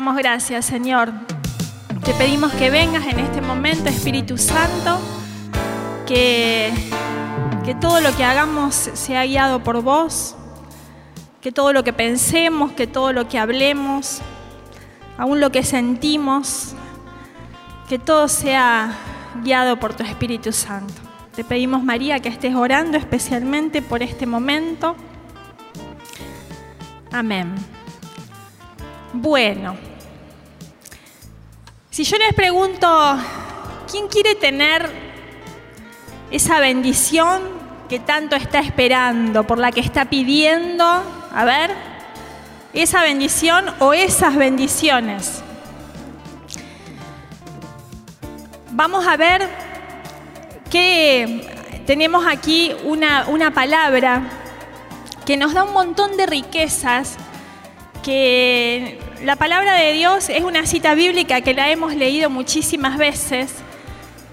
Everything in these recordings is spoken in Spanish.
Damos gracias, Señor. Te pedimos que vengas en este momento, Espíritu Santo, que, que todo lo que hagamos sea guiado por vos, que todo lo que pensemos, que todo lo que hablemos, aún lo que sentimos, que todo sea guiado por tu Espíritu Santo. Te pedimos, María, que estés orando especialmente por este momento. Amén. Bueno, si yo les pregunto, ¿quién quiere tener esa bendición que tanto está esperando, por la que está pidiendo? A ver, esa bendición o esas bendiciones. Vamos a ver que tenemos aquí una, una palabra que nos da un montón de riquezas que la palabra de Dios es una cita bíblica que la hemos leído muchísimas veces,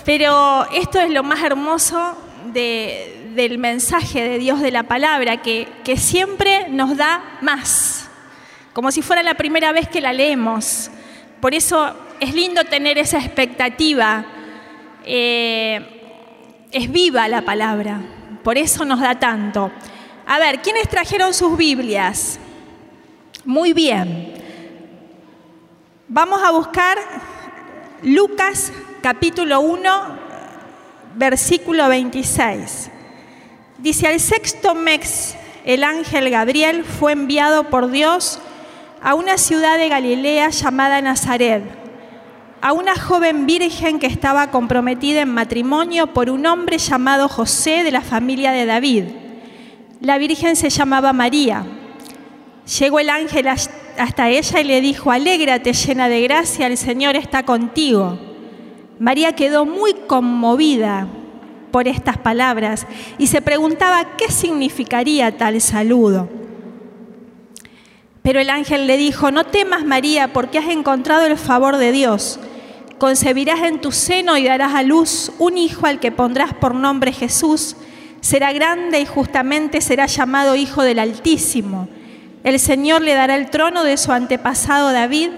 pero esto es lo más hermoso del mensaje de Dios de la palabra, que, siempre nos da más, como si fuera la primera vez que la leemos. Por eso es lindo tener esa expectativa. Eh, es viva la palabra, por eso nos da tanto. A ver, ¿quiénes trajeron sus Biblias? Muy bien. Vamos a buscar Lucas capítulo 1, versículo 26. Dice, al sexto mes el ángel Gabriel fue enviado por Dios a una ciudad de Galilea llamada Nazaret, a una joven virgen que estaba comprometida en matrimonio por un hombre llamado José de la familia de David. La virgen se llamaba María. Llegó el ángel hasta ella y le dijo, alégrate llena de gracia, el Señor está contigo. María quedó muy conmovida por estas palabras y se preguntaba qué significaría tal saludo. Pero el ángel le dijo, no temas María porque has encontrado el favor de Dios. Concebirás en tu seno y darás a luz un hijo al que pondrás por nombre Jesús. Será grande y justamente será llamado Hijo del Altísimo. El Señor le dará el trono de su antepasado David,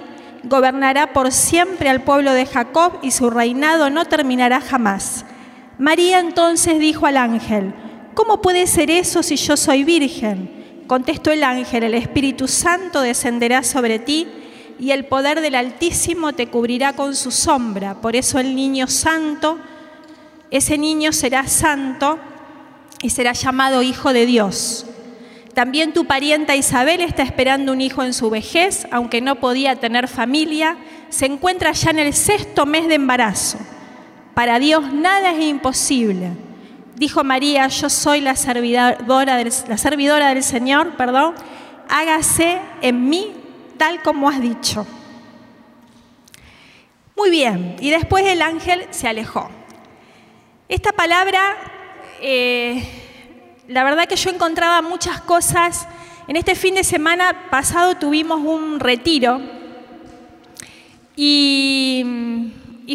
gobernará por siempre al pueblo de Jacob y su reinado no terminará jamás. María entonces dijo al ángel, ¿cómo puede ser eso si yo soy virgen? Contestó el ángel, el Espíritu Santo descenderá sobre ti y el poder del Altísimo te cubrirá con su sombra. Por eso el niño santo, ese niño será santo y será llamado Hijo de Dios. También tu parienta Isabel está esperando un hijo en su vejez, aunque no podía tener familia, se encuentra ya en el sexto mes de embarazo. Para Dios nada es imposible. Dijo María, yo soy la servidora del, Señor, perdón, hágase en mí tal como has dicho. Muy bien, y después el ángel se alejó. Esta palabra eh, la verdad que yo encontraba muchas cosas. En este fin de semana pasado tuvimos un retiro y,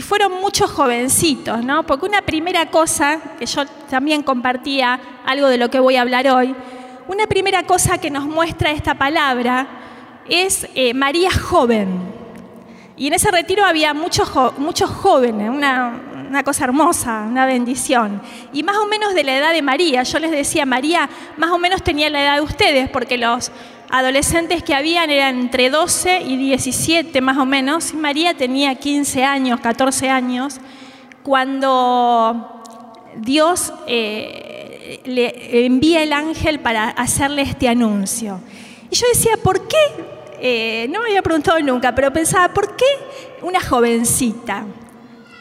fueron muchos jovencitos, ¿no? Porque una primera cosa, que yo también compartía algo de lo que voy a hablar hoy, una primera cosa que nos muestra esta palabra es eh, María joven. Y en ese retiro había muchos, muchos jóvenes, una, una cosa hermosa, una bendición. Y más o menos de la edad de María, yo les decía, María más o menos tenía la edad de ustedes, porque los adolescentes que habían eran entre 12 y 17 más o menos, y María tenía 15 años, 14 años, cuando Dios eh, le envía el ángel para hacerle este anuncio. Y yo decía, ¿por qué? Eh, no me había preguntado nunca, pero pensaba, ¿por qué una jovencita?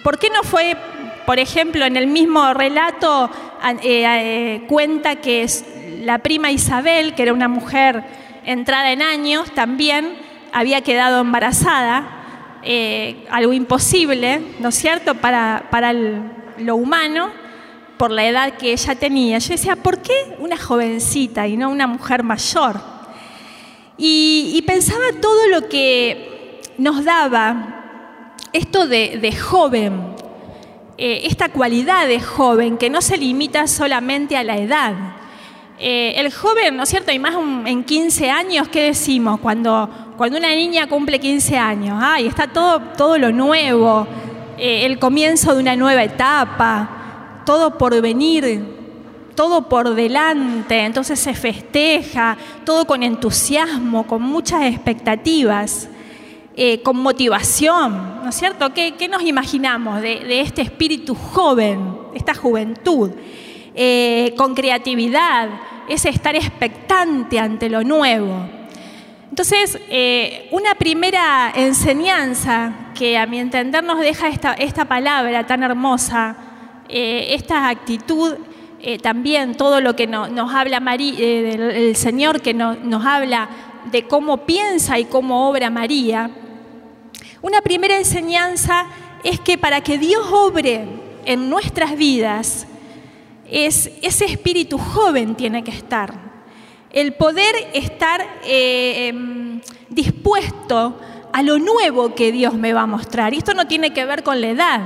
¿Por qué no fue, por ejemplo, en el mismo relato eh, eh, cuenta que la prima Isabel, que era una mujer entrada en años, también había quedado embarazada, eh, algo imposible, ¿no es cierto?, para, para lo humano, por la edad que ella tenía. Yo decía, ¿por qué una jovencita y no una mujer mayor? Y, pensaba todo lo que nos daba esto de, joven, eh, esta cualidad de joven que no se limita solamente a la edad. Eh, el joven, ¿no es cierto? Y más en 15 años, ¿qué decimos? Cuando cuando una niña cumple 15 años, ay, está todo, todo lo nuevo, eh, el comienzo de una nueva etapa, todo por venir, todo por delante, entonces se festeja, todo con entusiasmo, con muchas expectativas, eh, con motivación, ¿no es cierto? ¿Qué, nos imaginamos de, este espíritu joven, esta juventud? Eh, con creatividad, es estar expectante ante lo nuevo. Entonces, eh, una primera enseñanza que a mi entender nos deja esta, palabra tan hermosa, esta actitud también todo lo que nos habla María, el Señor, que nos habla de cómo piensa y cómo obra María. Una primera enseñanza es que para que Dios obre en nuestras vidas, es, ese espíritu joven tiene que estar. El poder estar eh, em, dispuesto a lo nuevo que Dios me va a mostrar. Y esto no tiene que ver con la edad.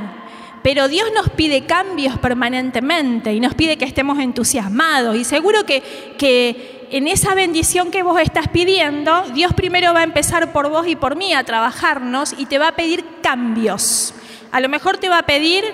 Pero Dios nos pide cambios permanentemente y nos pide que estemos entusiasmados. Y seguro que en esa bendición que vos estás pidiendo, Dios primero va a empezar por vos y por mí a trabajarnos y te va a pedir cambios. A lo mejor te va a pedir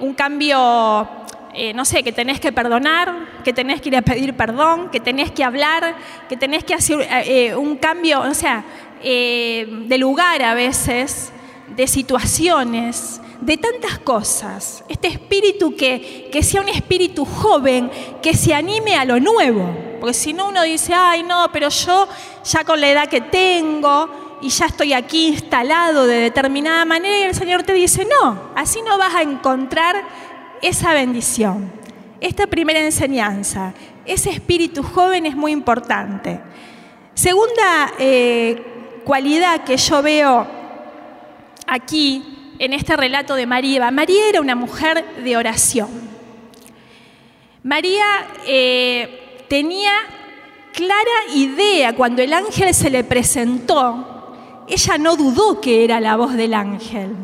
un cambio, eh, no sé, que tenés que perdonar, que tenés que ir a pedir perdón, que tenés que hablar, que tenés que hacer eh, un cambio, o sea, eh, de lugar a veces, de situaciones de tantas cosas. Este espíritu que, que sea un espíritu joven, que se anime a lo nuevo. Porque si no uno dice, ay no, pero yo ya con la edad que tengo y ya estoy aquí instalado de determinada manera y el Señor te dice, no, así no vas a encontrar esa bendición. Esta primera enseñanza, ese espíritu joven es muy importante. Segunda eh, cualidad que yo veo aquí en este relato de María. María era una mujer de oración. María eh, tenía clara idea cuando el ángel se le presentó. Ella no dudó que era la voz del ángel.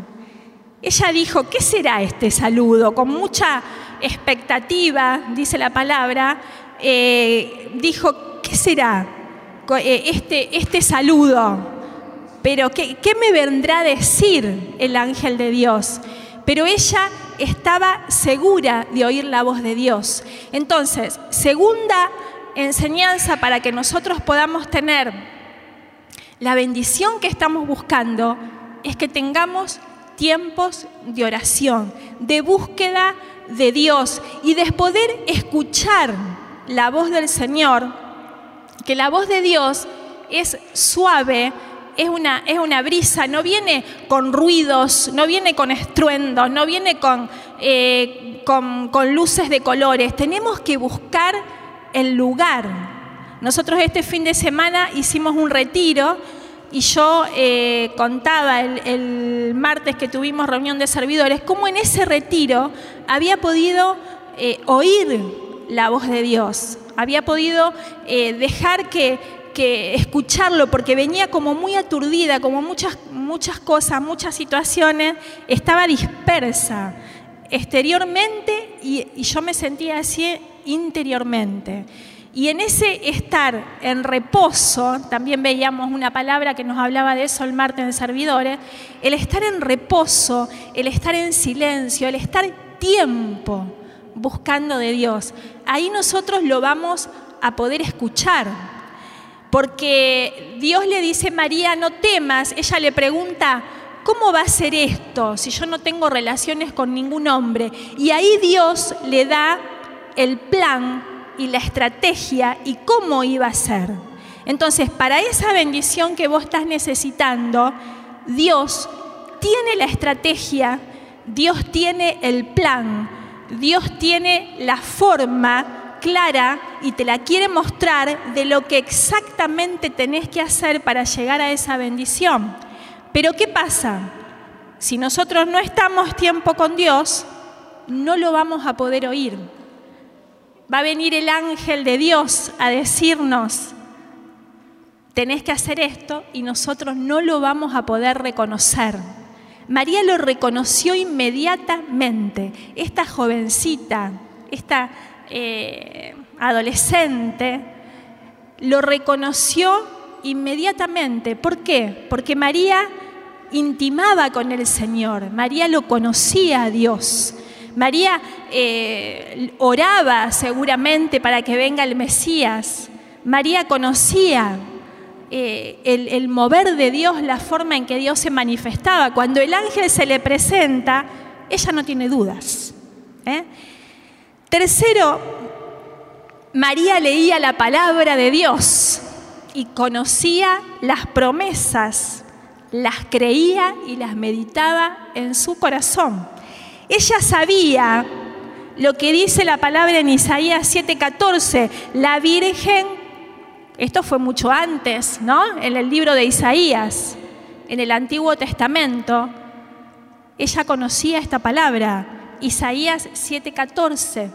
Ella dijo, ¿qué será este saludo? Con mucha expectativa, dice la palabra, eh, dijo, ¿qué será eh, este, este saludo? pero ¿qué, me vendrá a decir el ángel de Dios? Pero ella estaba segura de oír la voz de Dios. Entonces, segunda enseñanza para que nosotros podamos tener la bendición que estamos buscando es que tengamos tiempos de oración, de búsqueda de Dios y de poder escuchar la voz del Señor, que la voz de Dios es suave, es una, es una brisa, no viene con ruidos, no viene con estruendos, no viene eh, con, con, luces de colores. Tenemos que buscar el lugar. Nosotros este fin de semana hicimos un retiro y yo eh, contaba el, martes que tuvimos reunión de servidores, cómo en ese retiro había podido eh, oír la voz de Dios, había podido dejar que, escucharlo porque venía como muy aturdida, como muchas, muchas cosas, muchas situaciones, estaba dispersa exteriormente y, y yo me sentía así interiormente. Y en ese estar en reposo, también veíamos una palabra que nos hablaba de eso el martes en servidores, el estar en reposo, el estar en silencio, el estar tiempo buscando de Dios, ahí nosotros lo vamos a poder escuchar porque Dios le dice, María, no temas. Ella le pregunta, ¿cómo va a ser esto si yo no tengo relaciones con ningún hombre? Y ahí Dios le da el plan y la estrategia y cómo iba a ser. Entonces, para esa bendición que vos estás necesitando, Dios tiene la estrategia, Dios tiene el plan, Dios tiene la forma clara y te la quiere mostrar de lo que exactamente tenés que hacer para llegar a esa bendición. Pero ¿qué pasa? Si nosotros no estamos tiempo con Dios, no lo vamos a poder oír. Va a venir el ángel de Dios a decirnos, tenés que hacer esto y nosotros no lo vamos a poder reconocer. María lo reconoció inmediatamente. Esta jovencita, esta eh, adolescente, lo reconoció inmediatamente. ¿Por qué? Porque María intimaba con el Señor, María lo conocía a Dios. María eh, oraba seguramente para que venga el Mesías. María conocía eh, el, mover de Dios, la forma en que Dios se manifestaba. Cuando el ángel se le presenta, ella no tiene dudas. ¿eh? Tercero, María leía la palabra de Dios y conocía las promesas, las creía y las meditaba en su corazón. Ella sabía lo que dice la palabra en Isaías 7:14, la Virgen, esto fue mucho antes, ¿no? En el libro de Isaías, en el Antiguo Testamento, ella conocía esta palabra, Isaías 7:14.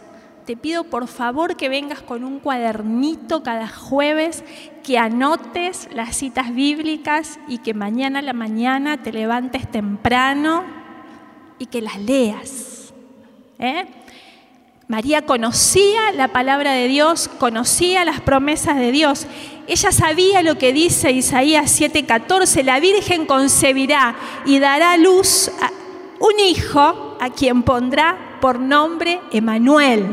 Te pido por favor que vengas con un cuadernito cada jueves, que anotes las citas bíblicas y que mañana a la mañana te levantes temprano y que las leas. ¿eh? María conocía la palabra de Dios, conocía las promesas de Dios. Ella sabía lo que dice Isaías 7:14, la Virgen concebirá y dará luz a un hijo a quien pondrá por nombre Emanuel.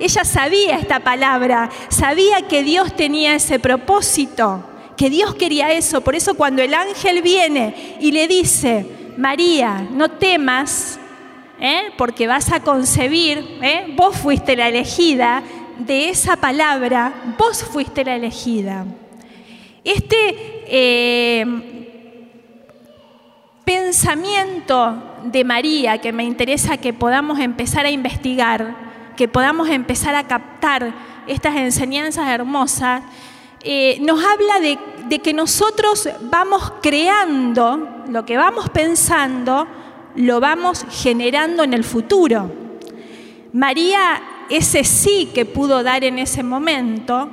Ella sabía esta palabra, sabía que Dios tenía ese propósito, que Dios quería eso. Por eso cuando el ángel viene y le dice, María, no temas, ¿eh? porque vas a concebir, ¿eh? vos fuiste la elegida, de esa palabra, vos fuiste la elegida. Este eh, pensamiento de María que me interesa que podamos empezar a investigar, que podamos empezar a captar estas enseñanzas hermosas, nos habla de de que nosotros vamos creando, lo que vamos pensando, lo vamos generando en el futuro. María, ese sí que pudo dar en ese momento,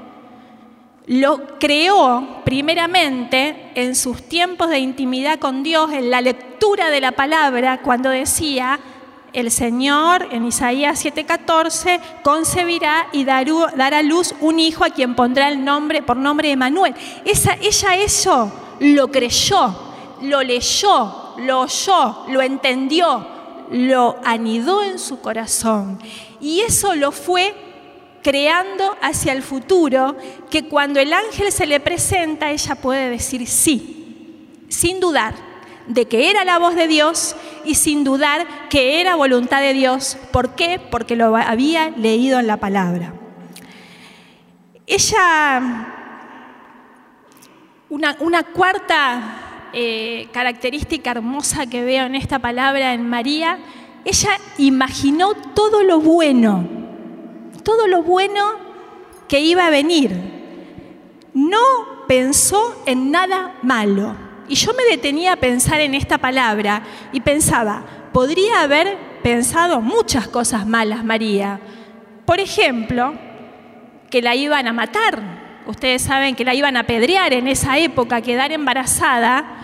lo creó primeramente en sus tiempos de intimidad con Dios, en la lectura de la palabra, cuando decía, el Señor en Isaías 7:14 concebirá y dará a luz un hijo a quien pondrá el nombre por nombre de Manuel. Esa, ella eso lo creyó, lo leyó, lo oyó, lo entendió, lo anidó en su corazón. Y eso lo fue creando hacia el futuro, que cuando el ángel se le presenta, ella puede decir sí, sin dudar de que era la voz de Dios y sin dudar que era voluntad de Dios. ¿Por qué? Porque lo había leído en la palabra. Ella, una, cuarta eh, característica hermosa que veo en esta palabra en María, ella imaginó todo lo bueno, todo lo bueno que iba a venir. No pensó en nada malo. Y yo me detenía a pensar en esta palabra y pensaba, podría haber pensado muchas cosas malas María. Por ejemplo, que la iban a matar. Ustedes saben que la iban a apedrear en esa época, quedar embarazada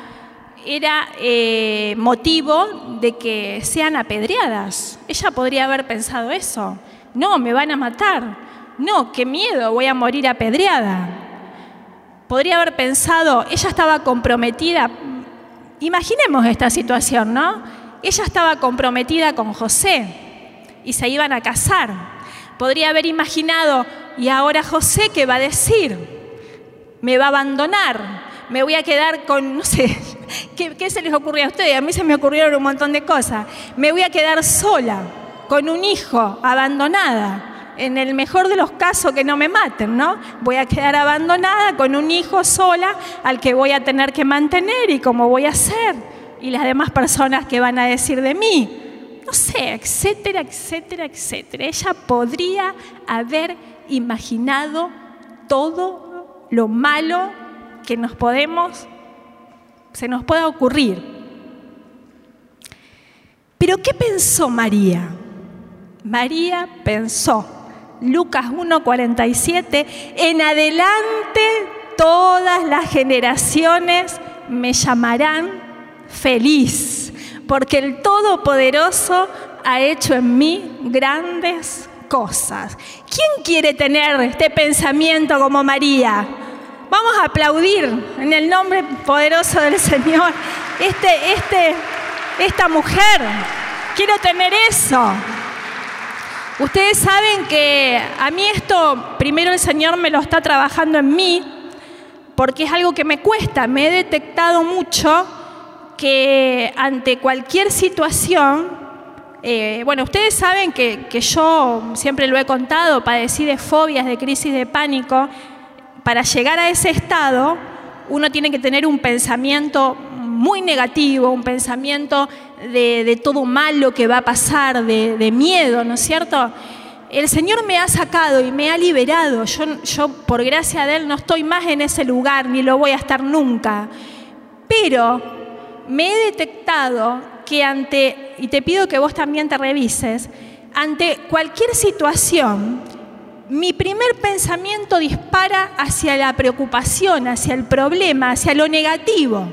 era eh, motivo de que sean apedreadas. Ella podría haber pensado eso. No, me van a matar. No, qué miedo, voy a morir apedreada podría haber pensado, ella estaba comprometida, imaginemos esta situación, ¿no? Ella estaba comprometida con José y se iban a casar. Podría haber imaginado, ¿y ahora José qué va a decir? Me va a abandonar, me voy a quedar con, no sé, ¿qué, ¿qué, se les ocurrió a ustedes? A mí se me ocurrieron un montón de cosas. Me voy a quedar sola, con un hijo, abandonada en el mejor de los casos que no me maten, ¿no? Voy a quedar abandonada con un hijo sola al que voy a tener que mantener y cómo voy a hacer. Y las demás personas que van a decir de mí. No sé, etcétera, etcétera, etcétera. Ella podría haber imaginado todo lo malo que nos podemos, se nos pueda ocurrir. Pero ¿qué pensó María? María pensó Lucas 1:47, en adelante todas las generaciones me llamarán feliz, porque el Todopoderoso ha hecho en mí grandes cosas. ¿Quién quiere tener este pensamiento como María? Vamos a aplaudir en el nombre poderoso del Señor este, este, esta mujer. Quiero tener eso. Ustedes saben que a mí esto, primero el Señor me lo está trabajando en mí, porque es algo que me cuesta. Me he detectado mucho que ante cualquier situación, eh, bueno, ustedes saben que, que, yo siempre lo he contado, padecí de fobias, de crisis de pánico. Para llegar a ese estado, uno tiene que tener un pensamiento muy negativo, un pensamiento de, todo malo que va a pasar, de, de, miedo, ¿no es cierto? El Señor me ha sacado y me ha liberado. Yo, yo, por gracia de Él, no estoy más en ese lugar, ni lo voy a estar nunca. Pero me he detectado que ante, y te pido que vos también te revises, ante cualquier situación, mi primer pensamiento dispara hacia la preocupación, hacia el problema, hacia lo negativo.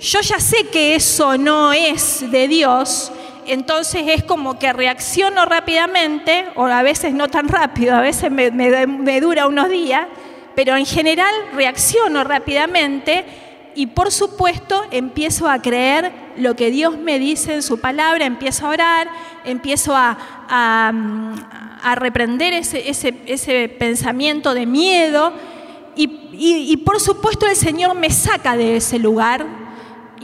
Yo ya sé que eso no es de Dios, entonces es como que reacciono rápidamente, o a veces no tan rápido, a veces me, dura unos días, pero en general reacciono rápidamente y por supuesto empiezo a creer lo que Dios me dice en su palabra, empiezo a orar, empiezo a, reprender ese, pensamiento de miedo y por supuesto el Señor me saca de ese lugar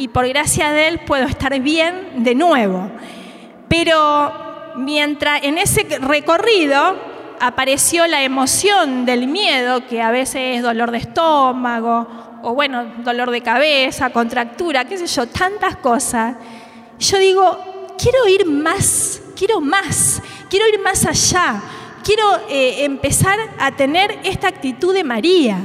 y por gracia de Él puedo estar bien de nuevo. Pero mientras en ese recorrido apareció la emoción del miedo, que a veces es dolor de estómago o bueno, dolor de cabeza, contractura, qué sé yo, tantas cosas. Yo digo, quiero ir más, quiero más, quiero ir más allá, quiero eh, empezar a tener esta actitud de María,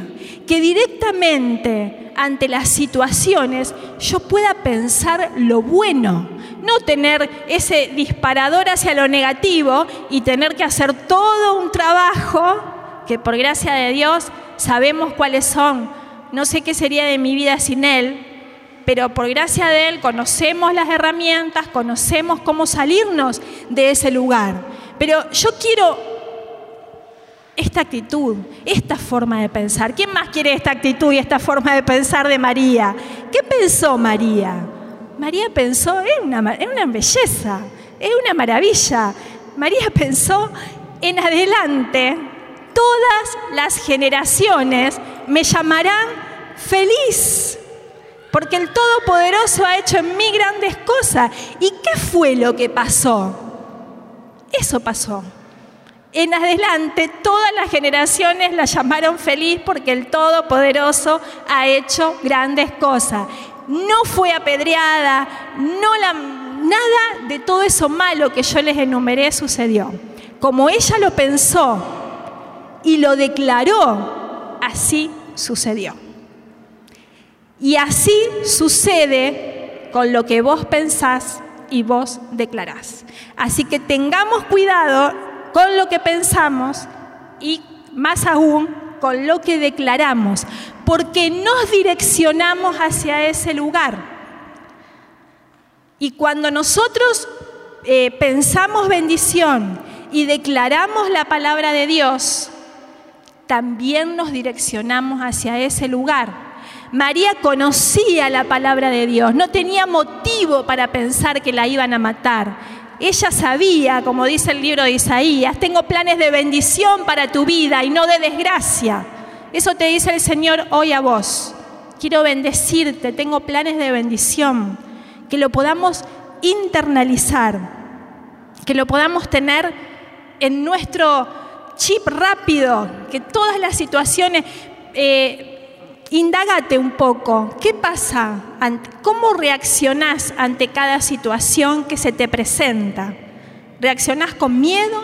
que directamente ante las situaciones yo pueda pensar lo bueno, no tener ese disparador hacia lo negativo y tener que hacer todo un trabajo que por gracia de Dios sabemos cuáles son no sé qué sería de mi vida sin Él, pero por gracia de Él conocemos las herramientas, conocemos cómo salirnos de ese lugar. Pero yo quiero esta actitud, esta forma de pensar. ¿Quién más quiere esta actitud y esta forma de pensar de María? ¿Qué pensó María? María pensó, es una, una belleza, es una maravilla. María pensó en adelante, todas las generaciones me llamarán feliz, porque el Todopoderoso ha hecho en mí grandes cosas. ¿Y qué fue lo que pasó? Eso pasó. En adelante todas las generaciones la llamaron feliz porque el Todopoderoso ha hecho grandes cosas. No fue apedreada, no la, nada de todo eso malo que yo les enumeré sucedió. Como ella lo pensó y lo declaró, así sucedió. Y así sucede con lo que vos pensás y vos declarás. Así que tengamos cuidado con lo que pensamos y más aún con lo que declaramos, porque nos direccionamos hacia ese lugar. Y cuando nosotros eh, pensamos bendición y declaramos la palabra de Dios, también nos direccionamos hacia ese lugar. María conocía la palabra de Dios, no tenía motivo para pensar que la iban a matar. Ella sabía, como dice el libro de Isaías, tengo planes de bendición para tu vida y no de desgracia. Eso te dice el Señor hoy a vos. Quiero bendecirte, tengo planes de bendición. Que lo podamos internalizar, que lo podamos tener en nuestro chip rápido, que todas las situaciones... Eh, Indágate un poco, ¿qué pasa? ¿Cómo reaccionás ante cada situación que se te presenta? ¿Reaccionás con miedo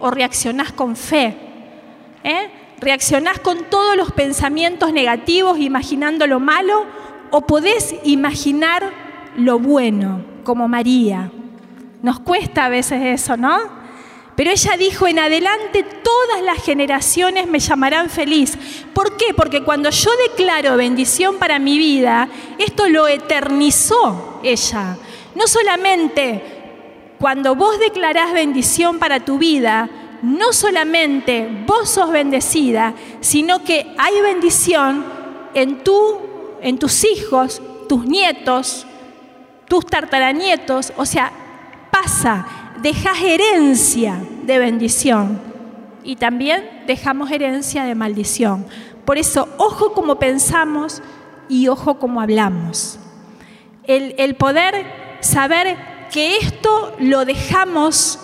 o reaccionás con fe? ¿Eh? ¿Reaccionás con todos los pensamientos negativos imaginando lo malo o podés imaginar lo bueno como María? Nos cuesta a veces eso, ¿no? Pero ella dijo, en adelante todas las generaciones me llamarán feliz. ¿Por qué? Porque cuando yo declaro bendición para mi vida, esto lo eternizó ella. No solamente cuando vos declarás bendición para tu vida, no solamente vos sos bendecida, sino que hay bendición en, tú, en tus hijos, tus nietos, tus tartaranietos, o sea, pasa, dejas herencia de bendición y también dejamos herencia de maldición. Por eso, ojo como pensamos y ojo como hablamos. El, poder saber que esto lo dejamos,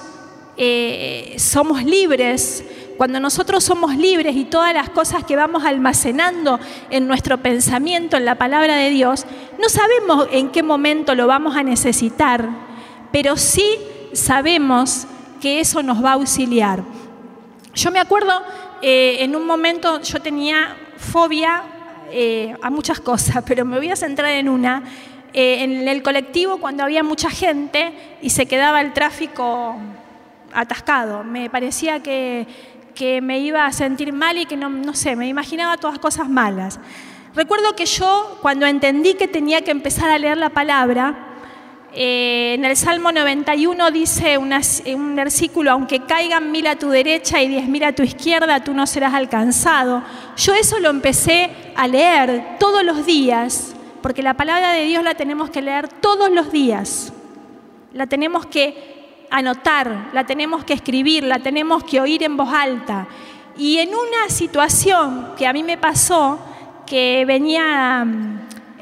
eh, somos libres, cuando nosotros somos libres y todas las cosas que vamos almacenando en nuestro pensamiento, en la palabra de Dios, no sabemos en qué momento lo vamos a necesitar, pero sí sabemos que eso nos va a auxiliar. Yo me acuerdo, eh, en un momento yo tenía fobia eh, a muchas cosas, pero me voy a centrar en una. Eh, en el colectivo, cuando había mucha gente y se quedaba el tráfico atascado, me parecía que que me iba a sentir mal y que no, no sé, me imaginaba todas cosas malas. Recuerdo que yo, cuando entendí que tenía que empezar a leer la palabra, eh, en el Salmo 91 dice un versículo, aunque caigan mil a tu derecha y diez mil a tu izquierda, tú no serás alcanzado. Yo eso lo empecé a leer todos los días, porque la palabra de Dios la tenemos que leer todos los días. La tenemos que anotar, la tenemos que escribir, la tenemos que oír en voz alta. Y en una situación que a mí me pasó, que venía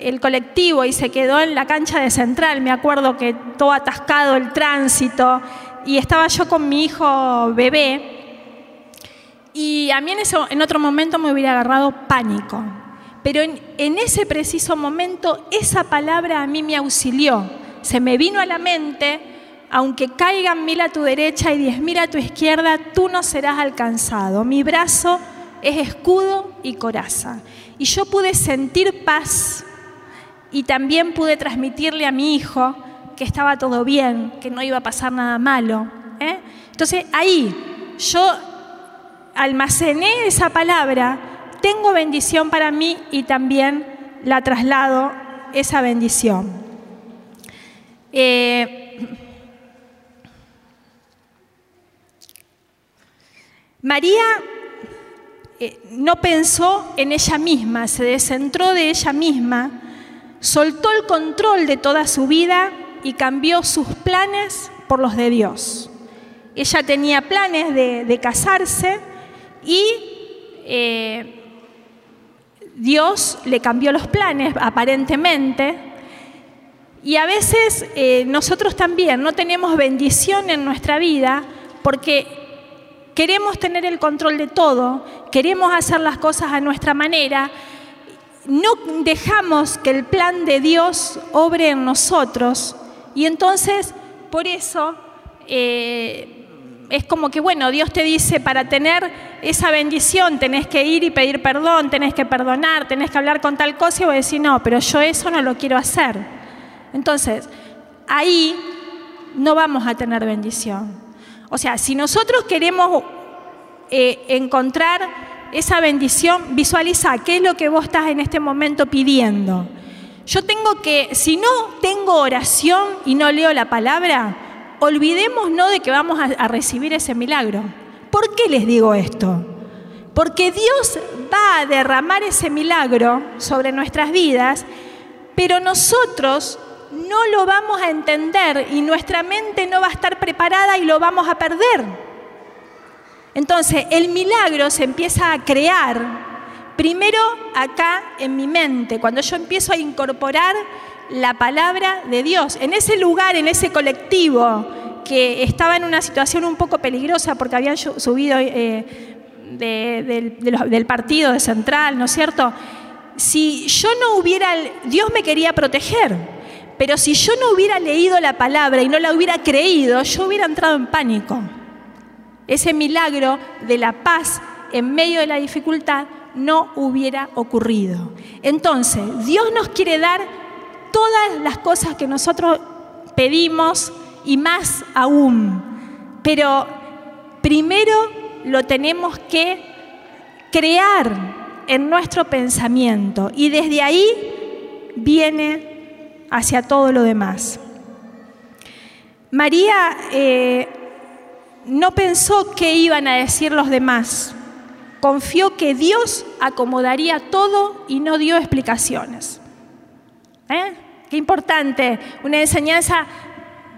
el colectivo y se quedó en la cancha de Central, me acuerdo que todo atascado el tránsito, y estaba yo con mi hijo bebé, y a mí en, eso, en otro momento me hubiera agarrado pánico. Pero en ese preciso momento esa palabra a mí me auxilió. Se me vino a la mente aunque caigan mil a tu derecha y diez mil a tu izquierda, tú no serás alcanzado. Mi brazo es escudo y coraza. Y yo pude sentir paz y también pude transmitirle a mi hijo que estaba todo bien, que no iba a pasar nada malo. ¿eh? Entonces ahí yo almacené esa palabra, tengo bendición para mí y también la traslado esa bendición. Eh, María eh, no pensó en ella misma, se descentró de ella misma, soltó el control de toda su vida y cambió sus planes por los de Dios. Ella tenía planes de, casarse y eh, Dios le cambió los planes aparentemente. Y a veces eh, nosotros también no tenemos bendición en nuestra vida porque queremos tener el control de todo, queremos hacer las cosas a nuestra manera, no dejamos que el plan de Dios obre en nosotros y entonces por eso eh, es como que, bueno, Dios te dice, para tener esa bendición tenés que ir y pedir perdón, tenés que perdonar, tenés que hablar con tal cosa y vos decís, no, pero yo eso no lo quiero hacer. Entonces, ahí no vamos a tener bendición. O sea, si nosotros queremos eh, encontrar esa bendición, visualiza qué es lo que vos estás en este momento pidiendo. Yo tengo que, si no tengo oración y no leo la palabra, olvidémonos de que vamos a, a recibir ese milagro. ¿Por qué les digo esto? Porque Dios va a derramar ese milagro sobre nuestras vidas, pero nosotros no lo vamos a entender y nuestra mente no va a estar preparada y lo vamos a perder. Entonces, el milagro se empieza a crear primero acá en mi mente, cuando yo empiezo a incorporar la palabra de Dios. En ese lugar, en ese colectivo que estaba en una situación un poco peligrosa porque habían subido eh, del partido de Central, ¿no es cierto? Si yo no hubiera, Dios me quería proteger. Pero si yo no hubiera leído la palabra y no la hubiera creído, yo hubiera entrado en pánico. Ese milagro de la paz en medio de la dificultad no hubiera ocurrido. Entonces, Dios nos quiere dar todas las cosas que nosotros pedimos y más aún. Pero primero lo tenemos que crear en nuestro pensamiento y desde ahí viene hacia todo lo demás. María eh, no pensó qué iban a decir los demás. Confió que Dios acomodaría todo y no dio explicaciones. ¿Eh? Qué importante, una enseñanza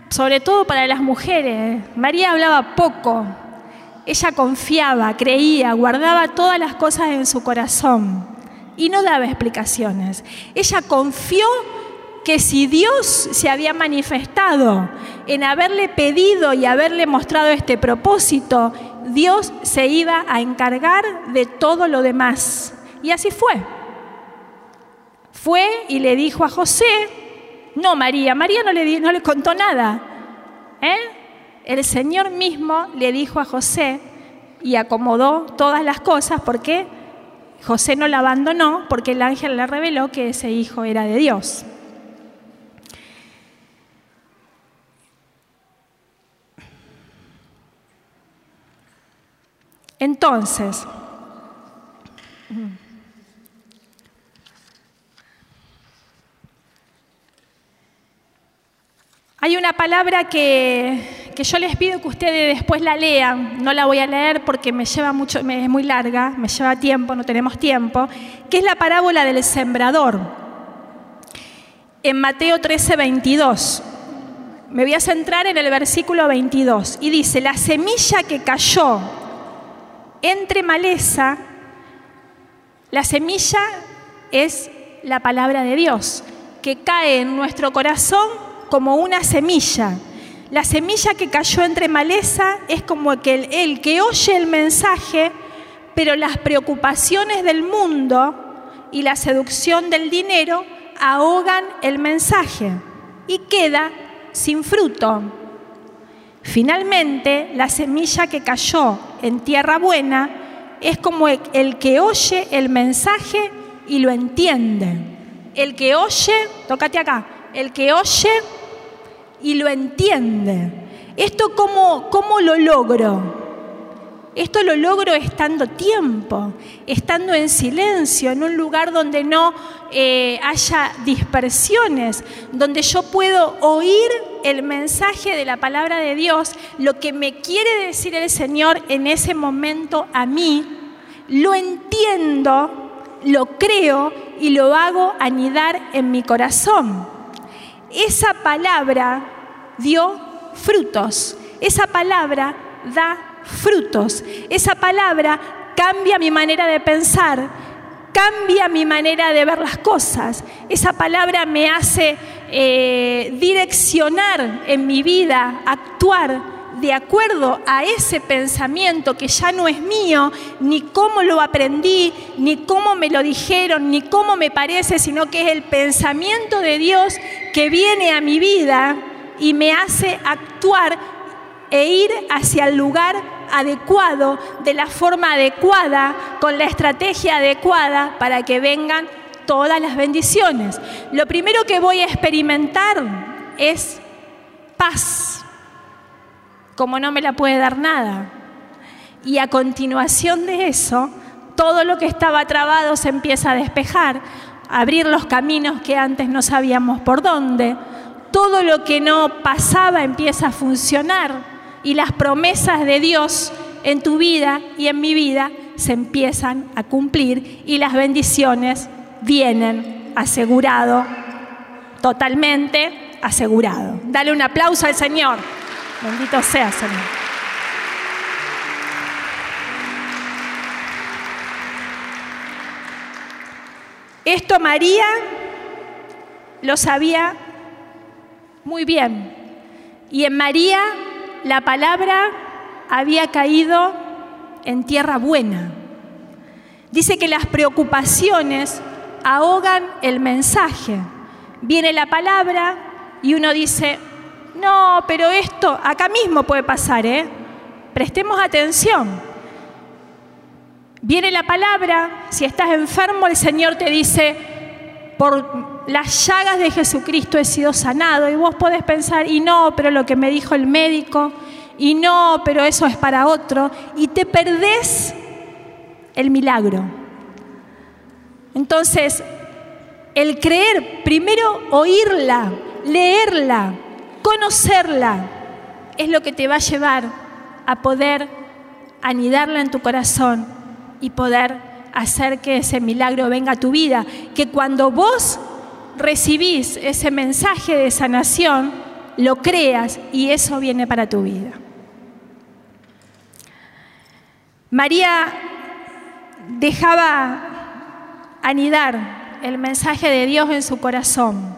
sobre todo para las mujeres. María hablaba poco, ella confiaba, creía, guardaba todas las cosas en su corazón y no daba explicaciones. Ella confió que si Dios se había manifestado en haberle pedido y haberle mostrado este propósito, Dios se iba a encargar de todo lo demás. Y así fue. Fue y le dijo a José, no María, María no le, no le contó nada. ¿eh? El Señor mismo le dijo a José y acomodó todas las cosas porque José no la abandonó porque el ángel le reveló que ese hijo era de Dios. Entonces, hay una palabra que, yo les pido que ustedes después la lean, no la voy a leer porque me lleva mucho, es muy larga, me lleva tiempo, no tenemos tiempo, que es la parábola del sembrador. En Mateo 13, 22. Me voy a centrar en el versículo 22 y dice, la semilla que cayó entre maleza, la semilla es la palabra de Dios, que cae en nuestro corazón como una semilla. La semilla que cayó entre maleza es como el, el que oye el mensaje, pero las preocupaciones del mundo y la seducción del dinero ahogan el mensaje y queda sin fruto. Finalmente, la semilla que cayó en tierra buena es como el que oye el mensaje y lo entiende. El que oye, tócate acá, el que oye y lo entiende. ¿Esto cómo, cómo lo logro? Esto lo logro estando tiempo, estando en silencio, en un lugar donde no eh, haya dispersiones, donde yo puedo oír el mensaje de la palabra de Dios, lo que me quiere decir el Señor en ese momento a mí, lo entiendo, lo creo y lo hago anidar en mi corazón. Esa palabra dio frutos, esa palabra da frutos. Esa palabra cambia mi manera de pensar, cambia mi manera de ver las cosas. Esa palabra me hace eh, direccionar en mi vida, actuar de acuerdo a ese pensamiento que ya no es mío, ni cómo lo aprendí, ni cómo me lo dijeron, ni cómo me parece, sino que es el pensamiento de Dios que viene a mi vida y me hace actuar e ir hacia el lugar adecuado, de la forma adecuada, con la estrategia adecuada para que vengan todas las bendiciones. Lo primero que voy a experimentar es paz, como no me la puede dar nada. Y a continuación de eso, todo lo que estaba trabado se empieza a despejar, abrir los caminos que antes no sabíamos por dónde. Todo lo que no pasaba empieza a funcionar y las promesas de Dios en tu vida y en mi vida se empiezan a cumplir y las bendiciones vienen asegurado, totalmente asegurado. Dale un aplauso al Señor. Bendito sea, Señor. Esto María lo sabía muy bien. Y en María la palabra había caído en tierra buena. Dice que las preocupaciones ahogan el mensaje. Viene la palabra y uno dice, no, pero esto acá mismo puede pasar, ¿eh? Prestemos atención. Viene la palabra, si estás enfermo, el Señor te dice, por las llagas de Jesucristo he sido sanado. Y vos podés pensar, y no, pero lo que me dijo el médico, y no, pero eso es para otro. Y te perdés el milagro. Entonces, el creer, primero oírla, leerla, conocerla, es lo que te va a llevar a poder anidarla en tu corazón y poder hacer que ese milagro venga a tu vida. Que cuando vos recibís ese mensaje de sanación, lo creas y eso viene para tu vida. María dejaba anidar el mensaje de Dios en su corazón.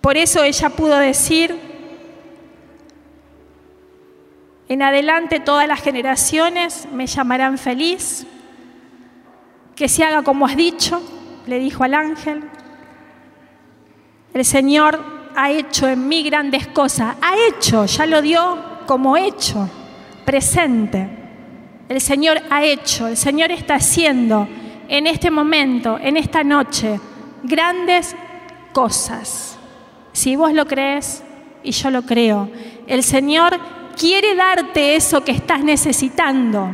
Por eso ella pudo decir, en adelante todas las generaciones me llamarán feliz, que se haga como has dicho, le dijo al ángel. El Señor ha hecho en mí grandes cosas, ha hecho, ya lo dio como hecho, presente. El Señor ha hecho, el Señor está haciendo en este momento, en esta noche, grandes cosas. Si vos lo crees y yo lo creo, el Señor quiere darte eso que estás necesitando.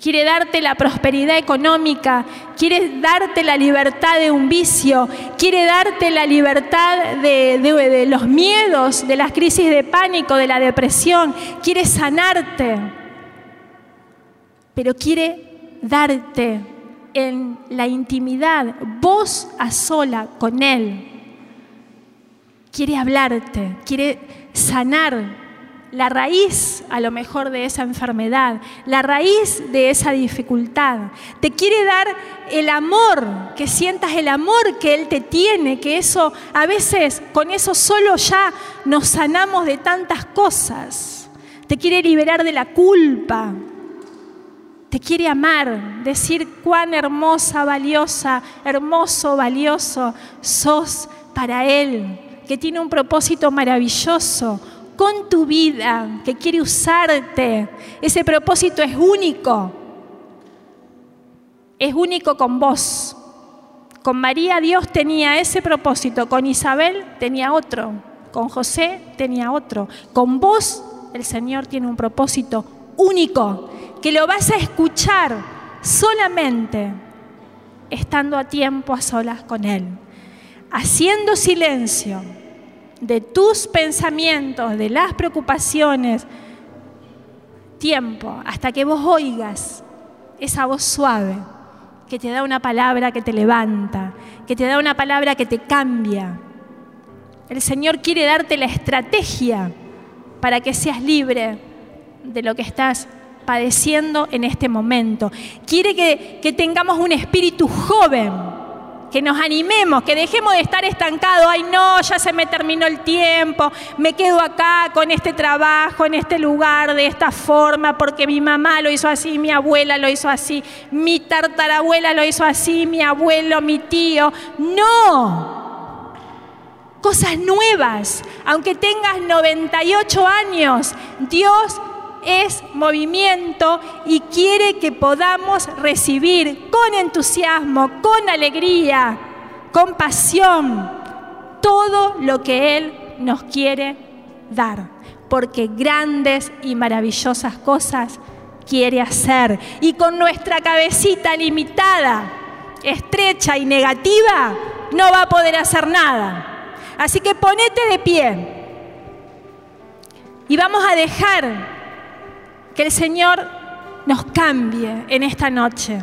Quiere darte la prosperidad económica, quiere darte la libertad de un vicio, quiere darte la libertad de, los miedos, de las crisis de pánico, de la depresión, quiere sanarte pero quiere darte en la intimidad, vos a sola con Él. Quiere hablarte, quiere sanar la raíz a lo mejor de esa enfermedad, la raíz de esa dificultad. Te quiere dar el amor, que sientas el amor que Él te tiene, que eso a veces con eso solo ya nos sanamos de tantas cosas. Te quiere liberar de la culpa, te quiere amar, decir cuán hermosa, valiosa, hermoso, valioso sos para Él, que tiene un propósito maravilloso con tu vida, que quiere usarte. Ese propósito es único, es único con vos. Con María Dios tenía ese propósito, con Isabel tenía otro, con José tenía otro, con vos el Señor tiene un propósito único que lo vas a escuchar solamente estando a tiempo a solas con Él, haciendo silencio de tus pensamientos, de las preocupaciones, tiempo, hasta que vos oigas esa voz suave que te da una palabra que te levanta, que te da una palabra que te cambia. El Señor quiere darte la estrategia para que seas libre de lo que estás padeciendo en este momento. Quiere que, tengamos un espíritu joven, que nos animemos, que dejemos de estar estancados. Ay, no, ya se me terminó el tiempo, me quedo acá con este trabajo, en este lugar, de esta forma, porque mi mamá lo hizo así, mi abuela lo hizo así, mi tartarabuela lo hizo así, mi abuelo, mi tío. No. Cosas nuevas. Aunque tengas 98 años, Dios es movimiento y quiere que podamos recibir con entusiasmo, con alegría, con pasión, todo lo que Él nos quiere dar, porque grandes y maravillosas cosas quiere hacer. Y con nuestra cabecita limitada, estrecha y negativa, no va a poder hacer nada. Así que ponete de pie y vamos a dejar que el Señor nos cambie en esta noche.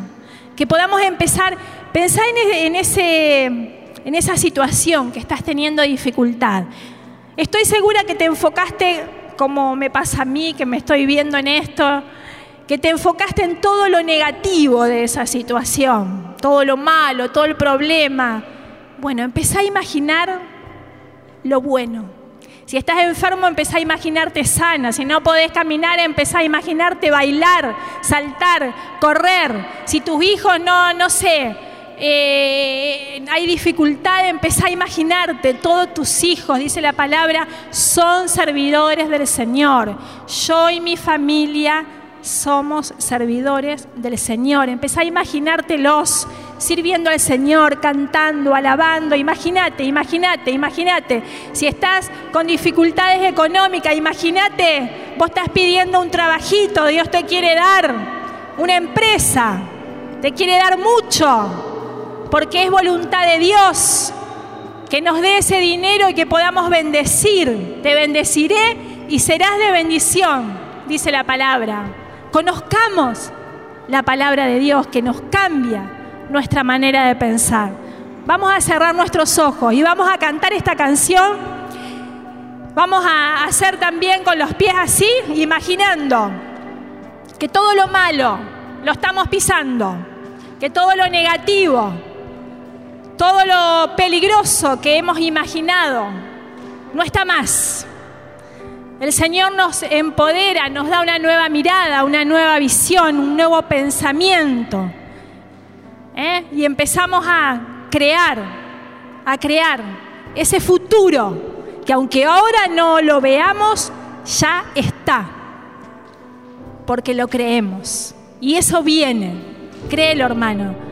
Que podamos empezar, pensar en, ese, en esa situación que estás teniendo dificultad. Estoy segura que te enfocaste, como me pasa a mí, que me estoy viendo en esto, que te enfocaste en todo lo negativo de esa situación, todo lo malo, todo el problema. Bueno, empezá a imaginar lo bueno. Si estás enfermo, empezá a imaginarte sana. Si no podés caminar, empezá a imaginarte bailar, saltar, correr. Si tus hijos no, no sé, eh, hay dificultad, empezá a imaginarte, todos tus hijos, dice la palabra, son servidores del Señor. Yo y mi familia somos servidores del Señor. Empezá a imaginártelos sirviendo al Señor, cantando, alabando. Imagínate, imagínate, imagínate. Si estás con dificultades económicas, imagínate, vos estás pidiendo un trabajito, Dios te quiere dar una empresa, te quiere dar mucho, porque es voluntad de Dios que nos dé ese dinero y que podamos bendecir. Te bendeciré y serás de bendición, dice la palabra conozcamos la palabra de Dios que nos cambia nuestra manera de pensar. Vamos a cerrar nuestros ojos y vamos a cantar esta canción. Vamos a hacer también con los pies así, imaginando que todo lo malo lo estamos pisando, que todo lo negativo, todo lo peligroso que hemos imaginado no está más. El Señor nos empodera, nos da una nueva mirada, una nueva visión, un nuevo pensamiento. ¿Eh? Y empezamos a crear, a crear ese futuro que aunque ahora no lo veamos, ya está, porque lo creemos. Y eso viene, créelo hermano